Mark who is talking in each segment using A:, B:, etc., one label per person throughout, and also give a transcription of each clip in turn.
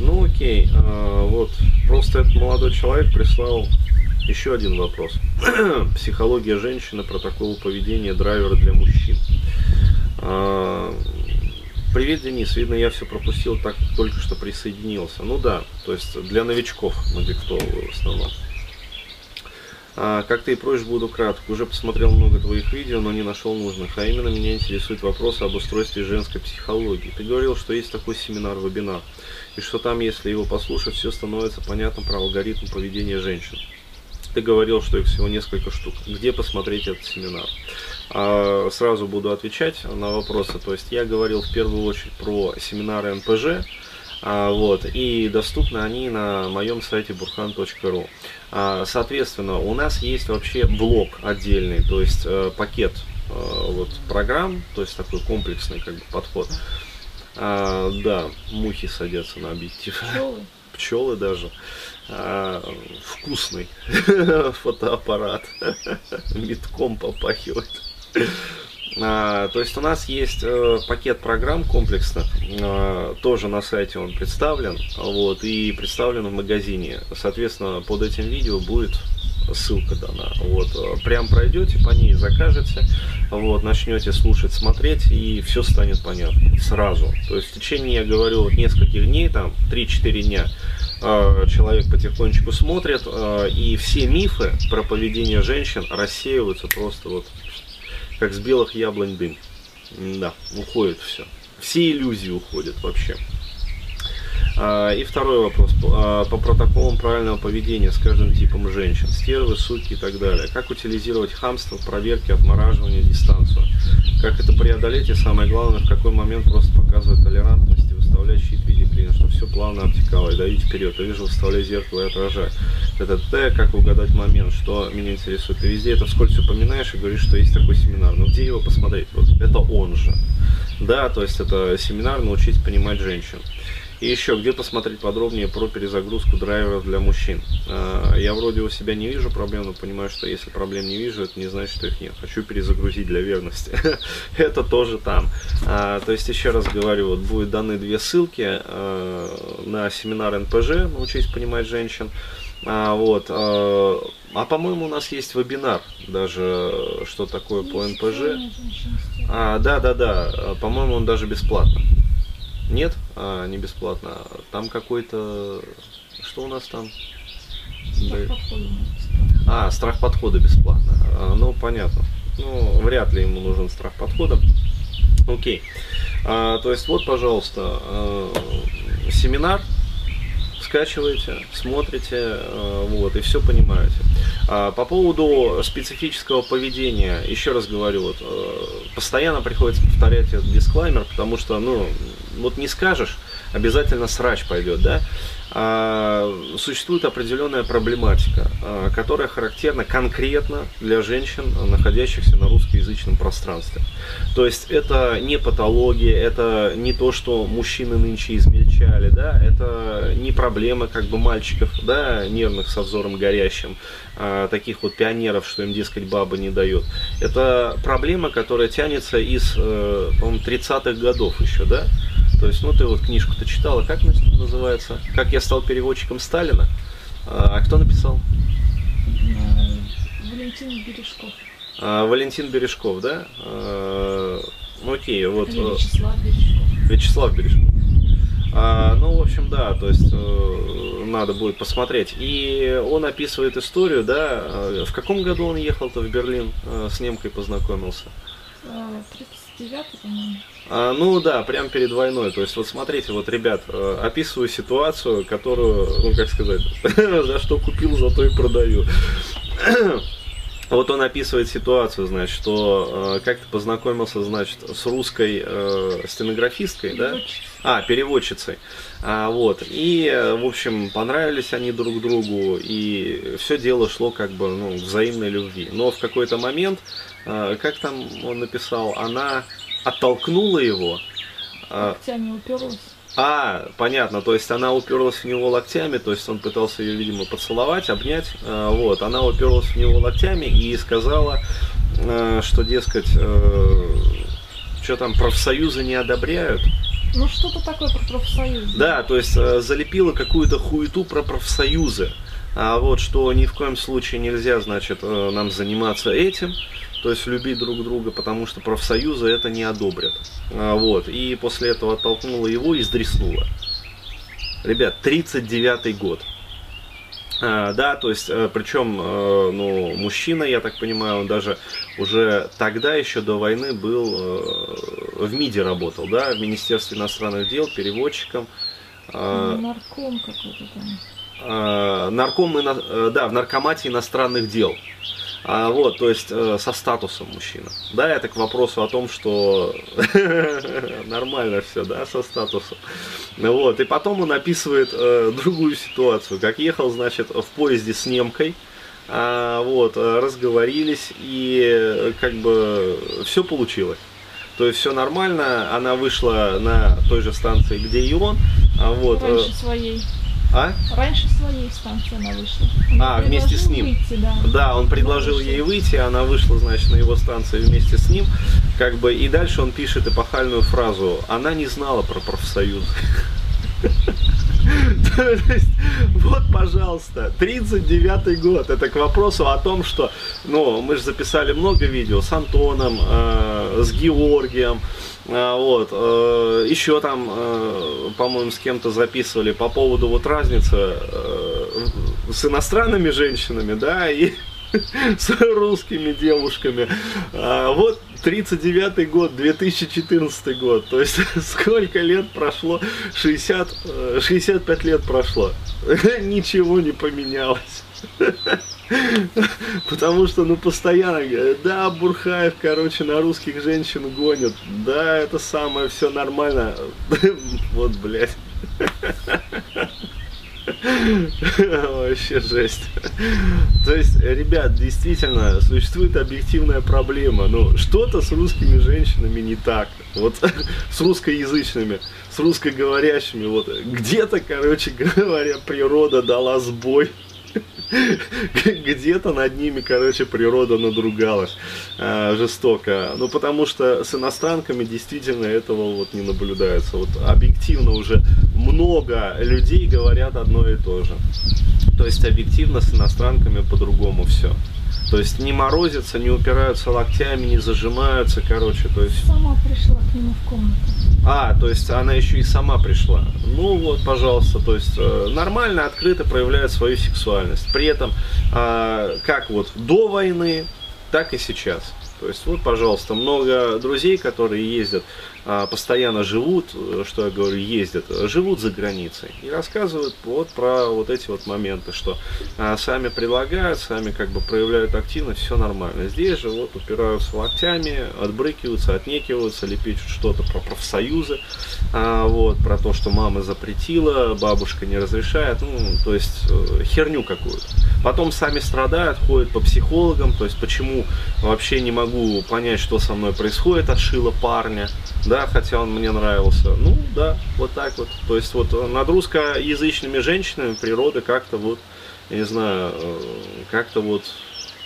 A: Ну окей, а, вот просто этот молодой человек прислал еще один вопрос. Психология женщины, протокол поведения драйвера для мужчин. А, Привет, Денис. Видно, я все пропустил, так только что присоединился. Ну да, то есть для новичков мы диктовываю в основном. А, как ты и просишь, буду краток. Уже посмотрел много твоих видео, но не нашел нужных. А именно меня интересует вопрос об устройстве женской психологии. Ты говорил, что есть такой семинар-вебинар, и что там, если его послушать, все становится понятно про алгоритм поведения женщин. Ты говорил, что их всего несколько штук. Где посмотреть этот семинар? А, сразу буду отвечать на вопросы. То есть я говорил в первую очередь про семинары НПЖ, а, вот, и доступны они на моем сайте burhan.ru. А, соответственно, у нас есть вообще блок отдельный, то есть э, пакет э, вот, программ, то есть такой комплексный как бы, подход. А, да, мухи садятся на объектив.
B: Пчелы.
A: Пчелы даже. А, вкусный фотоаппарат. Метком попахивает. А, то есть у нас есть э, пакет программ комплексных, э, тоже на сайте он представлен, вот, и представлен в магазине. Соответственно, под этим видео будет ссылка дана. Вот, э, прям пройдете по ней, закажете, вот, начнете слушать, смотреть, и все станет понятно сразу. То есть в течение, я говорю, вот нескольких дней, там, 3-4 дня, э, человек потихонечку смотрит, э, и все мифы про поведение женщин рассеиваются просто вот как с белых яблонь дым. Да, уходит все. Все иллюзии уходят вообще. А, И второй вопрос. А, по протоколам правильного поведения с каждым типом женщин. Стервы, суки и так далее. Как утилизировать хамство, проверки, отмораживание, дистанцию. Как это преодолеть и самое главное, в какой момент просто показывать толерантность и выставлять щит в виде клина, чтобы все плавно обтекало и давить вперед. Я вижу, выставляй зеркало и отражай. Это Т, как угадать момент, что меня интересует. Ты везде это вскользь упоминаешь и говоришь, что есть такой семинар. Но где его посмотреть? Вот это он же. Да, то есть это семинар научить понимать женщин. И еще, где посмотреть подробнее про перезагрузку драйверов для мужчин. А, Я вроде у себя не вижу проблем, но понимаю, что если проблем не вижу, это не значит, что их нет. Хочу перезагрузить для верности. Это тоже там. А, То есть, еще раз говорю, вот будут даны две ссылки а, на семинар НПЖ «Научись понимать женщин». А, вот, а, а по-моему у нас есть вебинар даже, что такое по НПЖ. А, да, да, да. По-моему, он даже бесплатно. Нет? А, не бесплатно. Там какой-то... Что у нас там?
B: Так
A: Да.
B: подходим.
A: А, страх подхода бесплатно. А, ну, понятно. Ну, вряд ли ему нужен страх подхода. Окей. А, то есть, вот, пожалуйста, э, семинар скачиваете, смотрите, э, вот, и все понимаете. А, по поводу специфического поведения, еще раз говорю, вот, э, постоянно приходится повторять этот дисклаймер, потому что, ну, вот не скажешь, обязательно срач пойдет, да? А, существует определенная проблематика, а, которая характерна конкретно для женщин, находящихся на русскоязычном пространстве. То есть это не патология, это не то, что мужчины нынче измельчали, да, это не проблема как бы мальчиков, да, нервных со взором горящим, а, таких вот пионеров, что им, дескать, баба не дает. Это проблема, которая тянется из, э, по-моему, 30-х годов еще, да, то есть, ну, ты вот книжку-то читала, как называется? «Как я стал переводчиком Сталина». А а кто написал?
B: Валентин Бережков.
A: А, Валентин Бережков, да? А, ну, окей, вот
B: Или
A: э,
B: Вячеслав Бережков.
A: Вячеслав Бережков. А, ну, в общем, да, то есть э, надо будет посмотреть. И он описывает историю, да, э, в каком году он ехал-то в Берлин, э, с немкой познакомился?
B: А, 39-й, по-моему.
A: А, ну да, прям перед войной. То есть вот смотрите, вот, ребят, э, описываю ситуацию, которую, ну как сказать, за что купил, за то и продаю. Вот он описывает ситуацию, значит, что э, как ты познакомился, значит, с русской э, стенографисткой, да? А, переводчицей. А, вот. И, в общем, понравились они друг другу, и все дело шло как бы ну, взаимной любви. Но в какой-то момент, как там он написал, она оттолкнула его. а,
B: Локтями уперлась.
A: а, понятно, то есть она уперлась в него локтями, то есть он пытался ее, видимо, поцеловать, обнять, э, вот, она уперлась в него локтями и сказала, э, что, дескать, что там профсоюзы не одобряют,
B: Ну что-то такое про профсоюз.
A: Да, то есть э, залепила какую-то хуету про профсоюзы. А вот что ни в коем случае нельзя, значит, э, нам заниматься этим, то есть любить друг друга, потому что профсоюзы это не одобрят. А, вот, и после этого оттолкнула его и сдреснула. Ребят, 39-й год. А, да, то есть, э, причем, э, ну, мужчина, я так понимаю, он даже уже тогда, еще до войны, был в МИДе работал, да, в Министерстве иностранных дел, переводчиком. А,
B: Нарком какой-то там.
A: А, нарком, э, да, в наркомате иностранных дел. А, вот, то есть э, со статусом мужчина. Да, это к вопросу о том, что нормально все, да, со статусом. Вот, и потом он описывает э, другую ситуацию, как ехал, значит, в поезде с немкой, а, вот, э, разговорились, и э, как бы все получилось. То есть все нормально, она вышла на той же станции, где и он, а вот, э,
B: Раньше своей.
A: А?
B: Раньше своей станции она вышла. Он
A: А, вместе с ним.
B: Выйти, да.
A: Да, он предложил ей выйти, она вышла, значит, на его станции вместе с ним, как бы, и дальше он пишет эпохальную фразу «Она не знала про профсоюз». То есть, вот, пожалуйста, 39-й год. Это к вопросу о том, что, ну, мы же записали много видео с Антоном, э, с Георгием, вот, э, еще там, э, по-моему, с кем-то записывали по поводу вот разницы э, с иностранными женщинами, да, и с русскими девушками. А, вот 39 год, 2014 год. То есть сколько лет прошло? 60, э, 65 лет прошло. Ничего не поменялось. Потому что, ну, постоянно, говорят, да, Бурхаев, короче, на русских женщин гонит. Да, это самое, все нормально. Вот, блядь. Вообще жесть. То есть, ребят, действительно, существует объективная проблема. Ну, что-то с русскими женщинами не так. Вот с русскоязычными, с русскоговорящими. Вот где-то, короче говоря, природа дала сбой. Где-то над ними, короче, природа надругалась э, жестоко. Ну, потому что с иностранками действительно этого вот не наблюдается. Вот объективно уже много людей говорят одно и то же. То есть объективно с иностранками по-другому все. То есть не морозятся, не упираются локтями, не зажимаются, короче, то есть
B: Сама пришла к нему в комнату.
A: а, то есть она еще и сама пришла. Ну вот, пожалуйста, то есть э, нормально, открыто проявляет свою сексуальность. При этом, э, как вот до войны, так и сейчас. То есть вот, пожалуйста, много друзей, которые ездят, постоянно живут, э, что я говорю, ездят, живут за границей и рассказывают вот про вот эти вот моменты, что а, сами предлагают, сами как бы проявляют активность, все нормально. Здесь же вот упираются локтями, отбрыкиваются, отнекиваются, лепечут что-то про профсоюзы, а, вот, про то, что мама запретила, бабушка не разрешает, ну, то есть э, херню какую-то. Потом сами страдают, ходят по психологам, то есть почему вообще не могу понять, что со мной происходит, отшила парня, да, хотя он мне нравился. Ну, да, вот так вот. То есть вот над русскоязычными женщинами природа как-то вот, я не знаю, э, как-то вот,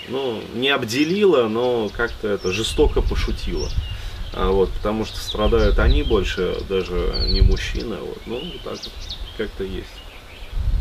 A: ну, не обделила, но как-то это жестоко пошутила. А вот, потому что страдают они больше, даже не мужчины, вот, ну, так вот, как-то есть.